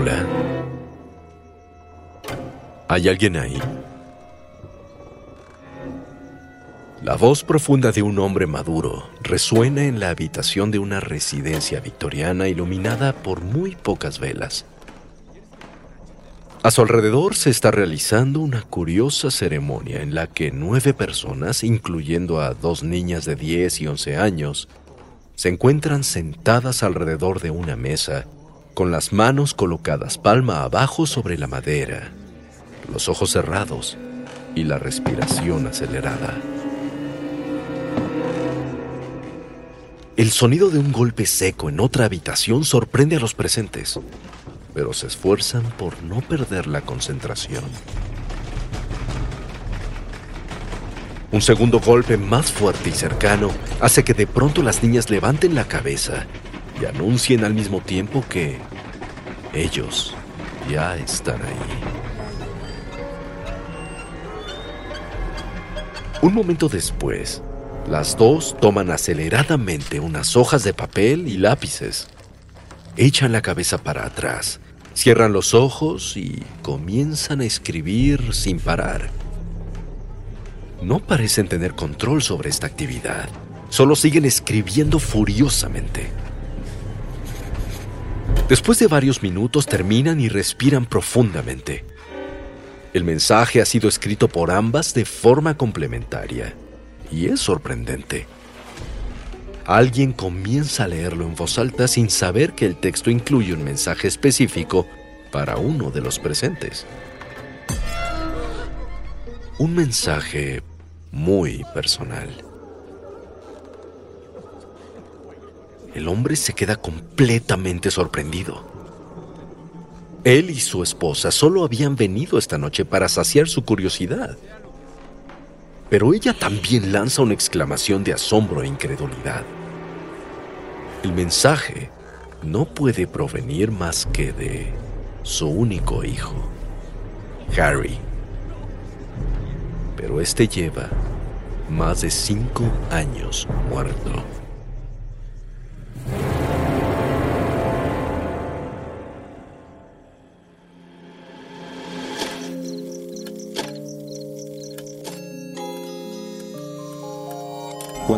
Hola. ¿Hay alguien ahí? La voz profunda de un hombre maduro resuena en la habitación de una residencia victoriana iluminada por muy pocas velas. A su alrededor se está realizando una curiosa ceremonia en la que nueve personas, incluyendo a dos niñas de 10 y 11 años, se encuentran sentadas alrededor de una mesa, con las manos colocadas palma abajo sobre la madera, los ojos cerrados y la respiración acelerada. El sonido de un golpe seco en otra habitación sorprende a los presentes, pero se esfuerzan por no perder la concentración. Un segundo golpe más fuerte y cercano hace que de pronto las niñas levanten la cabeza y anuncien al mismo tiempo que ellos ya están ahí. Un momento después, las dos toman aceleradamente unas hojas de papel y lápices. Echan la cabeza para atrás, cierran los ojos y comienzan a escribir sin parar. No parecen tener control sobre esta actividad, solo siguen escribiendo furiosamente. Después de varios minutos terminan y respiran profundamente. El mensaje ha sido escrito por ambas de forma complementaria y es sorprendente. Alguien comienza a leerlo en voz alta sin saber que el texto incluye un mensaje específico para uno de los presentes. Un mensaje muy personal. El hombre se queda completamente sorprendido. Él y su esposa solo habían venido esta noche para saciar su curiosidad. Pero ella también lanza una exclamación de asombro e incredulidad. El mensaje no puede provenir más que de su único hijo, Harry. Pero este lleva más de cinco años muerto.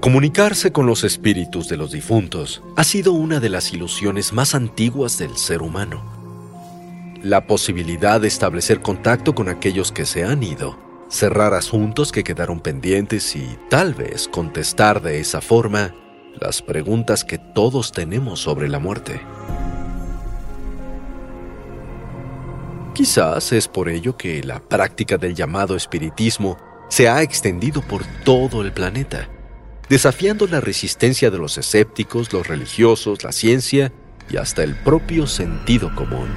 Comunicarse con los espíritus de los difuntos ha sido una de las ilusiones más antiguas del ser humano. La posibilidad de establecer contacto con aquellos que se han ido, cerrar asuntos que quedaron pendientes y tal vez contestar de esa forma las preguntas que todos tenemos sobre la muerte. Quizás es por ello que la práctica del llamado espiritismo se ha extendido por todo el planeta desafiando la resistencia de los escépticos, los religiosos, la ciencia y hasta el propio sentido común.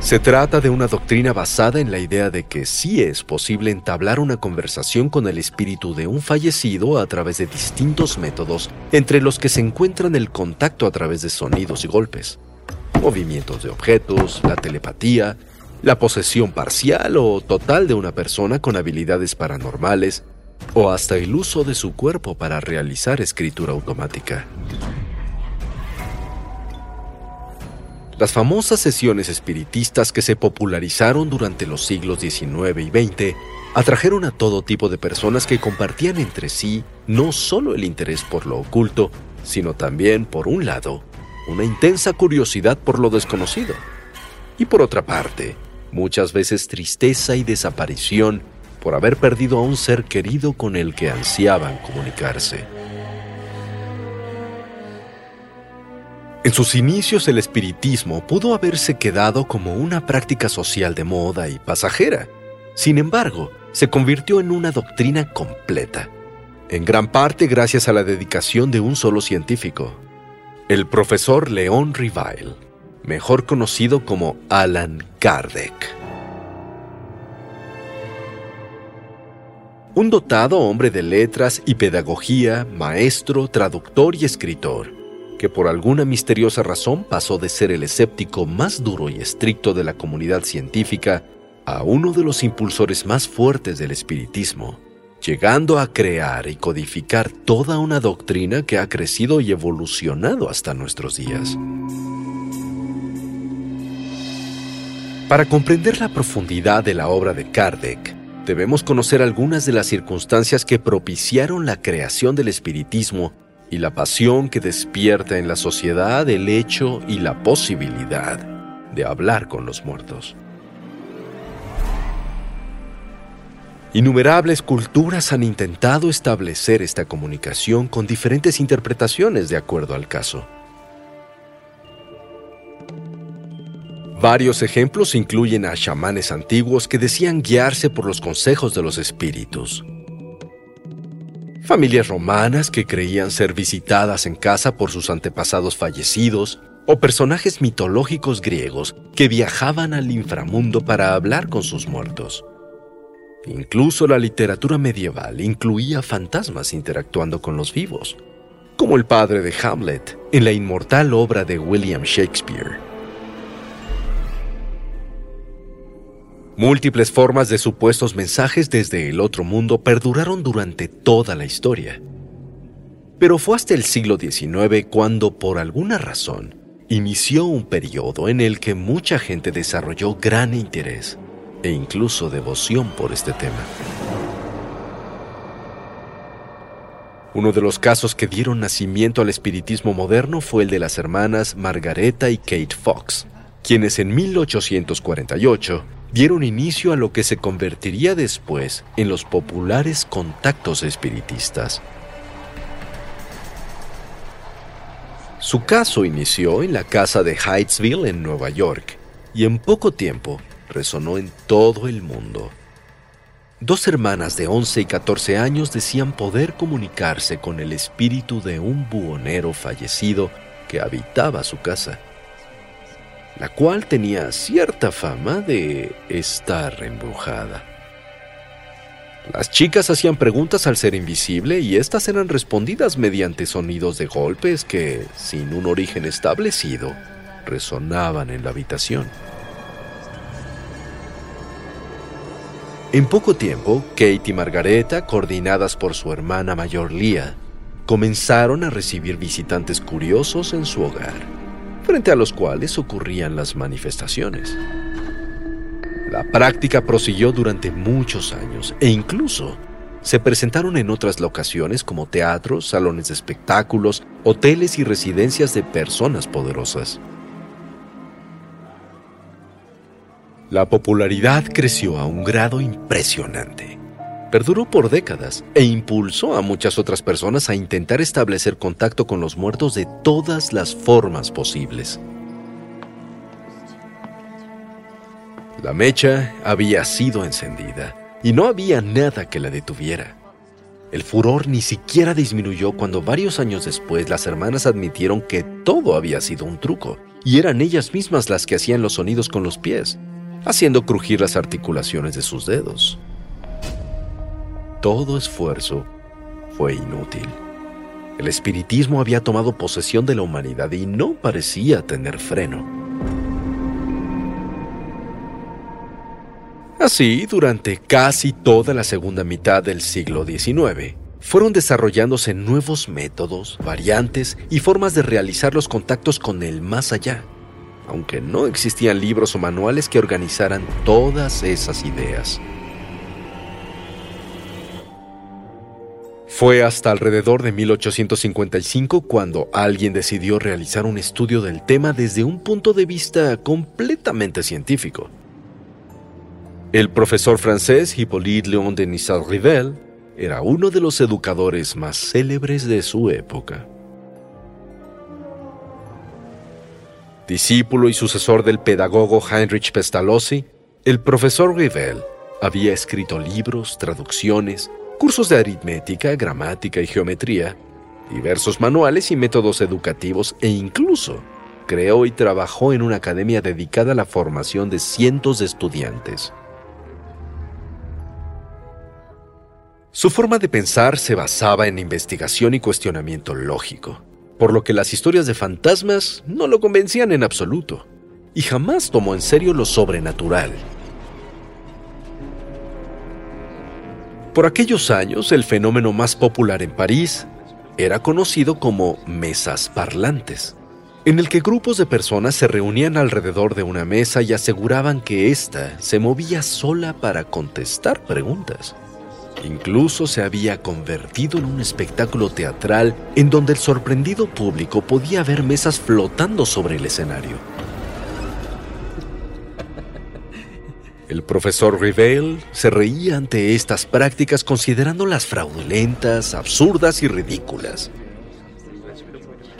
Se trata de una doctrina basada en la idea de que sí es posible entablar una conversación con el espíritu de un fallecido a través de distintos métodos, entre los que se encuentran el contacto a través de sonidos y golpes, movimientos de objetos, la telepatía, la posesión parcial o total de una persona con habilidades paranormales o hasta el uso de su cuerpo para realizar escritura automática. Las famosas sesiones espiritistas que se popularizaron durante los siglos XIX y XX atrajeron a todo tipo de personas que compartían entre sí no solo el interés por lo oculto, sino también, por un lado, una intensa curiosidad por lo desconocido. Y por otra parte, muchas veces tristeza y desaparición por haber perdido a un ser querido con el que ansiaban comunicarse. En sus inicios el espiritismo pudo haberse quedado como una práctica social de moda y pasajera. Sin embargo, se convirtió en una doctrina completa, en gran parte gracias a la dedicación de un solo científico, el profesor León Rivile, mejor conocido como Alan Kardec. Un dotado hombre de letras y pedagogía, maestro, traductor y escritor, que por alguna misteriosa razón pasó de ser el escéptico más duro y estricto de la comunidad científica a uno de los impulsores más fuertes del espiritismo, llegando a crear y codificar toda una doctrina que ha crecido y evolucionado hasta nuestros días. Para comprender la profundidad de la obra de Kardec, debemos conocer algunas de las circunstancias que propiciaron la creación del espiritismo y la pasión que despierta en la sociedad el hecho y la posibilidad de hablar con los muertos. Innumerables culturas han intentado establecer esta comunicación con diferentes interpretaciones de acuerdo al caso. Varios ejemplos incluyen a chamanes antiguos que decían guiarse por los consejos de los espíritus. Familias romanas que creían ser visitadas en casa por sus antepasados fallecidos, o personajes mitológicos griegos que viajaban al inframundo para hablar con sus muertos. Incluso la literatura medieval incluía fantasmas interactuando con los vivos, como el padre de Hamlet en la inmortal obra de William Shakespeare. Múltiples formas de supuestos mensajes desde el otro mundo perduraron durante toda la historia. Pero fue hasta el siglo XIX cuando, por alguna razón, inició un periodo en el que mucha gente desarrolló gran interés e incluso devoción por este tema. Uno de los casos que dieron nacimiento al espiritismo moderno fue el de las hermanas Margareta y Kate Fox, quienes en 1848 dieron inicio a lo que se convertiría después en los populares contactos espiritistas. Su caso inició en la casa de Hydesville en Nueva York y en poco tiempo resonó en todo el mundo. Dos hermanas de 11 y 14 años decían poder comunicarse con el espíritu de un buhonero fallecido que habitaba su casa, la cual tenía cierta fama de estar embrujada. Las chicas hacían preguntas al ser invisible y éstas eran respondidas mediante sonidos de golpes que, sin un origen establecido, resonaban en la habitación. En poco tiempo, Kate y Margareta, coordinadas por su hermana mayor Lia, comenzaron a recibir visitantes curiosos en su hogar, frente a los cuales ocurrían las manifestaciones. La práctica prosiguió durante muchos años e incluso se presentaron en otras locaciones como teatros, salones de espectáculos, hoteles y residencias de personas poderosas. La popularidad creció a un grado impresionante. Perduró por décadas e impulsó a muchas otras personas a intentar establecer contacto con los muertos de todas las formas posibles. La mecha había sido encendida y no había nada que la detuviera. El furor ni siquiera disminuyó cuando varios años después las hermanas admitieron que todo había sido un truco y eran ellas mismas las que hacían los sonidos con los pies haciendo crujir las articulaciones de sus dedos. Todo esfuerzo fue inútil. El espiritismo había tomado posesión de la humanidad y no parecía tener freno. Así, durante casi toda la segunda mitad del siglo XIX, fueron desarrollándose nuevos métodos, variantes y formas de realizar los contactos con el más allá aunque no existían libros o manuales que organizaran todas esas ideas. Fue hasta alrededor de 1855 cuando alguien decidió realizar un estudio del tema desde un punto de vista completamente científico. El profesor francés Hippolyte Léon Denis Rivel era uno de los educadores más célebres de su época. Discípulo y sucesor del pedagogo Heinrich Pestalozzi, el profesor Rivel había escrito libros, traducciones, cursos de aritmética, gramática y geometría, diversos manuales y métodos educativos e incluso creó y trabajó en una academia dedicada a la formación de cientos de estudiantes. Su forma de pensar se basaba en investigación y cuestionamiento lógico, por lo que las historias de fantasmas no lo convencían en absoluto, y jamás tomó en serio lo sobrenatural. Por aquellos años, el fenómeno más popular en París era conocido como mesas parlantes, en el que grupos de personas se reunían alrededor de una mesa y aseguraban que ésta se movía sola para contestar preguntas. Incluso se había convertido en un espectáculo teatral en donde el sorprendido público podía ver mesas flotando sobre el escenario. El profesor Rivel se reía ante estas prácticas considerándolas fraudulentas, absurdas y ridículas.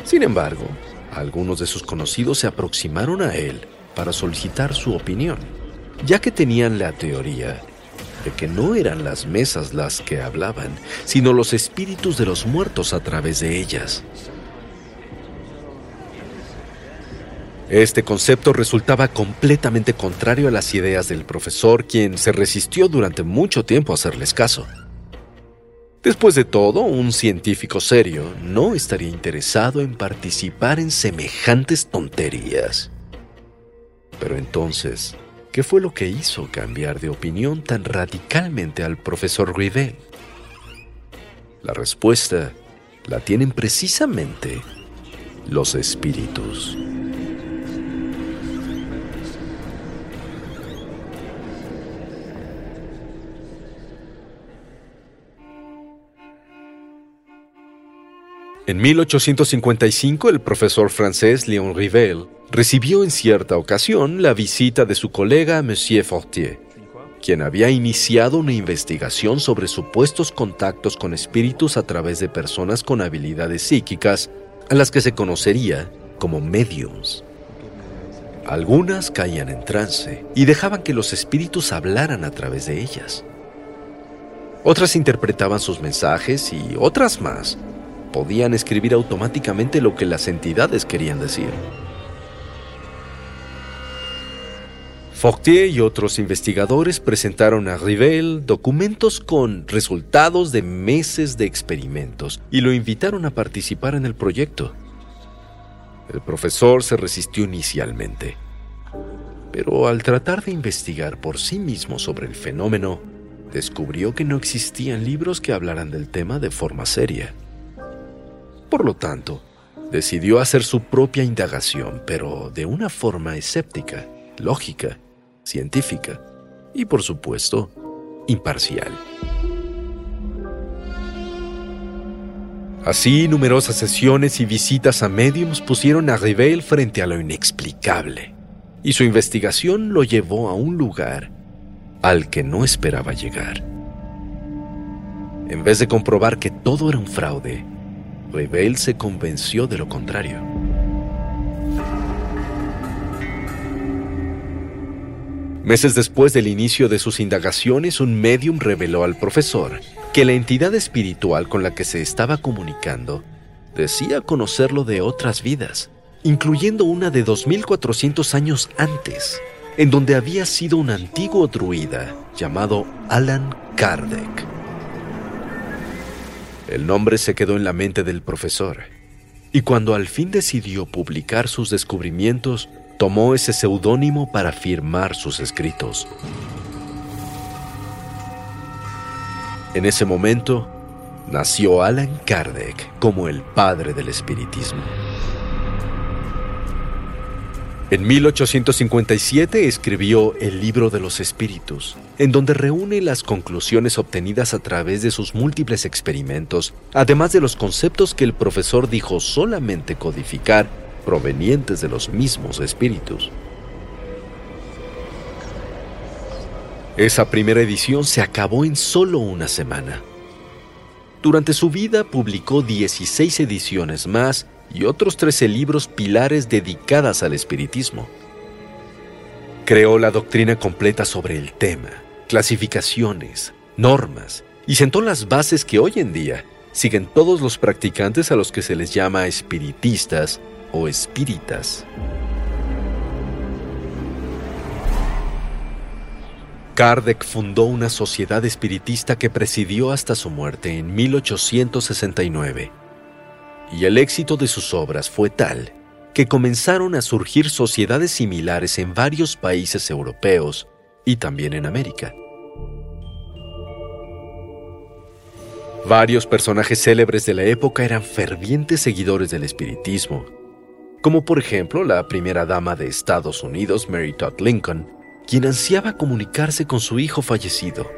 Sin embargo, algunos de sus conocidos se aproximaron a él para solicitar su opinión, ya que tenían la teoría de que no eran las mesas las que hablaban, sino los espíritus de los muertos a través de ellas. Este concepto resultaba completamente contrario a las ideas del profesor, quien se resistió durante mucho tiempo a hacerles caso. Después de todo, un científico serio no estaría interesado en participar en semejantes tonterías. Pero entonces, ¿qué fue lo que hizo cambiar de opinión tan radicalmente al profesor Rivet? La respuesta la tienen precisamente los espíritus. En 1855, el profesor francés Léon Rivel recibió en cierta ocasión la visita de su colega Monsieur Fortier, quien había iniciado una investigación sobre supuestos contactos con espíritus a través de personas con habilidades psíquicas a las que se conocería como mediums. Algunas caían en trance y dejaban que los espíritus hablaran a través de ellas. Otras interpretaban sus mensajes y otras más podían escribir automáticamente lo que las entidades querían decir. Fortier y otros investigadores presentaron a Rivel documentos con resultados de meses de experimentos y lo invitaron a participar en el proyecto. El profesor se resistió inicialmente, pero al tratar de investigar por sí mismo sobre el fenómeno, descubrió que no existían libros que hablaran del tema de forma seria. Por lo tanto, decidió hacer su propia indagación, pero de una forma escéptica, lógica, científica y, por supuesto, imparcial. Así, numerosas sesiones y visitas a mediums pusieron a Rivel frente a lo inexplicable, y su investigación lo llevó a un lugar al que no esperaba llegar. En vez de comprobar que todo era un fraude, Revel se convenció de lo contrario. Meses después del inicio de sus indagaciones, un medium reveló al profesor que la entidad espiritual con la que se estaba comunicando decía conocerlo de otras vidas, incluyendo una de 2400 años antes, en donde había sido un antiguo druida llamado Alan Kardec. El nombre se quedó en la mente del profesor, y cuando al fin decidió publicar sus descubrimientos, tomó ese seudónimo para firmar sus escritos. En ese momento, nació Alan Kardec como el padre del espiritismo. En 1857 escribió El libro de los espíritus, en donde reúne las conclusiones obtenidas a través de sus múltiples experimentos, además de los conceptos que el profesor dijo solamente codificar provenientes de los mismos espíritus. Esa primera edición se acabó en solo una semana. Durante su vida publicó 16 ediciones más y otros 13 libros pilares dedicadas al espiritismo. Creó la doctrina completa sobre el tema, clasificaciones, normas, y sentó las bases que hoy en día siguen todos los practicantes a los que se les llama espiritistas o espíritas. Kardec fundó una sociedad espiritista que presidió hasta su muerte en 1869, y el éxito de sus obras fue tal que comenzaron a surgir sociedades similares en varios países europeos y también en América. Varios personajes célebres de la época eran fervientes seguidores del espiritismo, como por ejemplo la primera dama de Estados Unidos, Mary Todd Lincoln, quien ansiaba comunicarse con su hijo fallecido.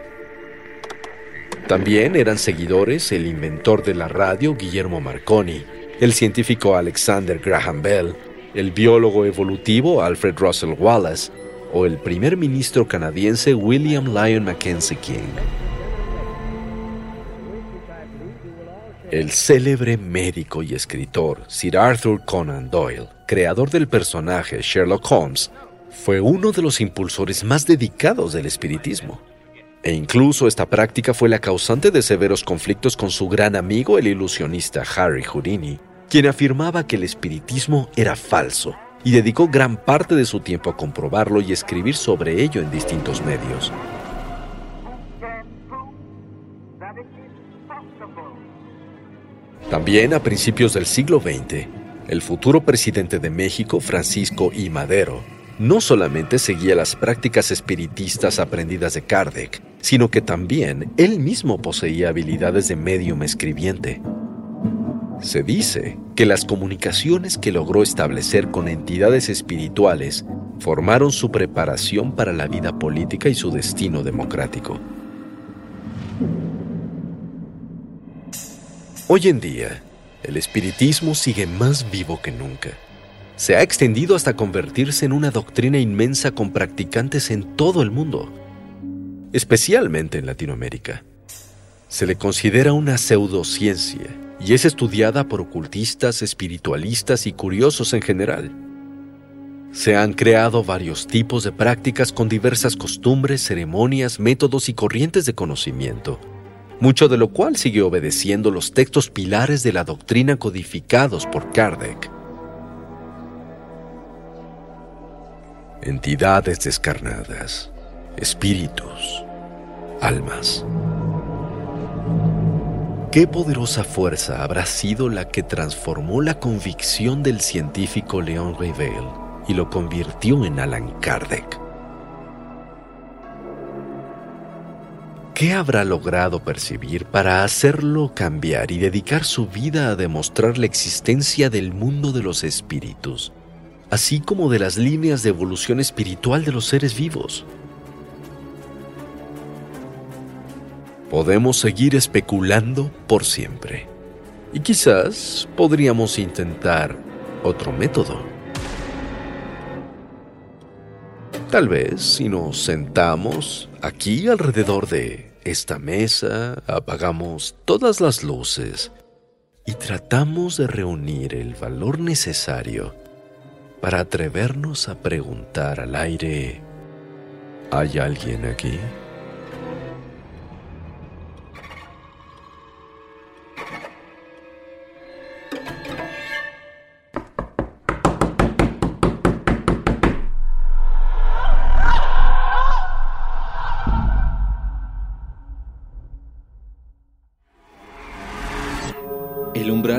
También eran seguidores el inventor de la radio Guillermo Marconi, el científico Alexander Graham Bell, el biólogo evolutivo Alfred Russel Wallace o el primer ministro canadiense William Lyon Mackenzie King. El célebre médico y escritor Sir Arthur Conan Doyle, creador del personaje Sherlock Holmes, fue uno de los impulsores más dedicados del espiritismo. E incluso esta práctica fue la causante de severos conflictos con su gran amigo el ilusionista Harry Houdini, quien afirmaba que el espiritismo era falso y dedicó gran parte de su tiempo a comprobarlo y escribir sobre ello en distintos medios. También a principios del siglo XX, el futuro presidente de México, Francisco I. Madero, no solamente seguía las prácticas espiritistas aprendidas de Kardec, sino que también él mismo poseía habilidades de medium escribiente. Se dice que las comunicaciones que logró establecer con entidades espirituales formaron su preparación para la vida política y su destino democrático. Hoy en día, el espiritismo sigue más vivo que nunca se ha extendido hasta convertirse en una doctrina inmensa con practicantes en todo el mundo, especialmente en Latinoamérica. Se le considera una pseudociencia y es estudiada por ocultistas, espiritualistas y curiosos en general. Se han creado varios tipos de prácticas con diversas costumbres, ceremonias, métodos y corrientes de conocimiento, mucho de lo cual sigue obedeciendo los textos pilares de la doctrina codificados por Kardec. entidades descarnadas, espíritus, almas. ¿Qué poderosa fuerza habrá sido la que transformó la convicción del científico Leon Revel y lo convirtió en Alan Kardec? ¿Qué habrá logrado percibir para hacerlo cambiar y dedicar su vida a demostrar la existencia del mundo de los espíritus así como de las líneas de evolución espiritual de los seres vivos. Podemos seguir especulando por siempre. Y quizás podríamos intentar otro método. Tal vez si nos sentamos aquí alrededor de esta mesa, apagamos todas las luces y tratamos de reunir el valor necesario para atrevernos a preguntar al aire, ¿hay alguien aquí?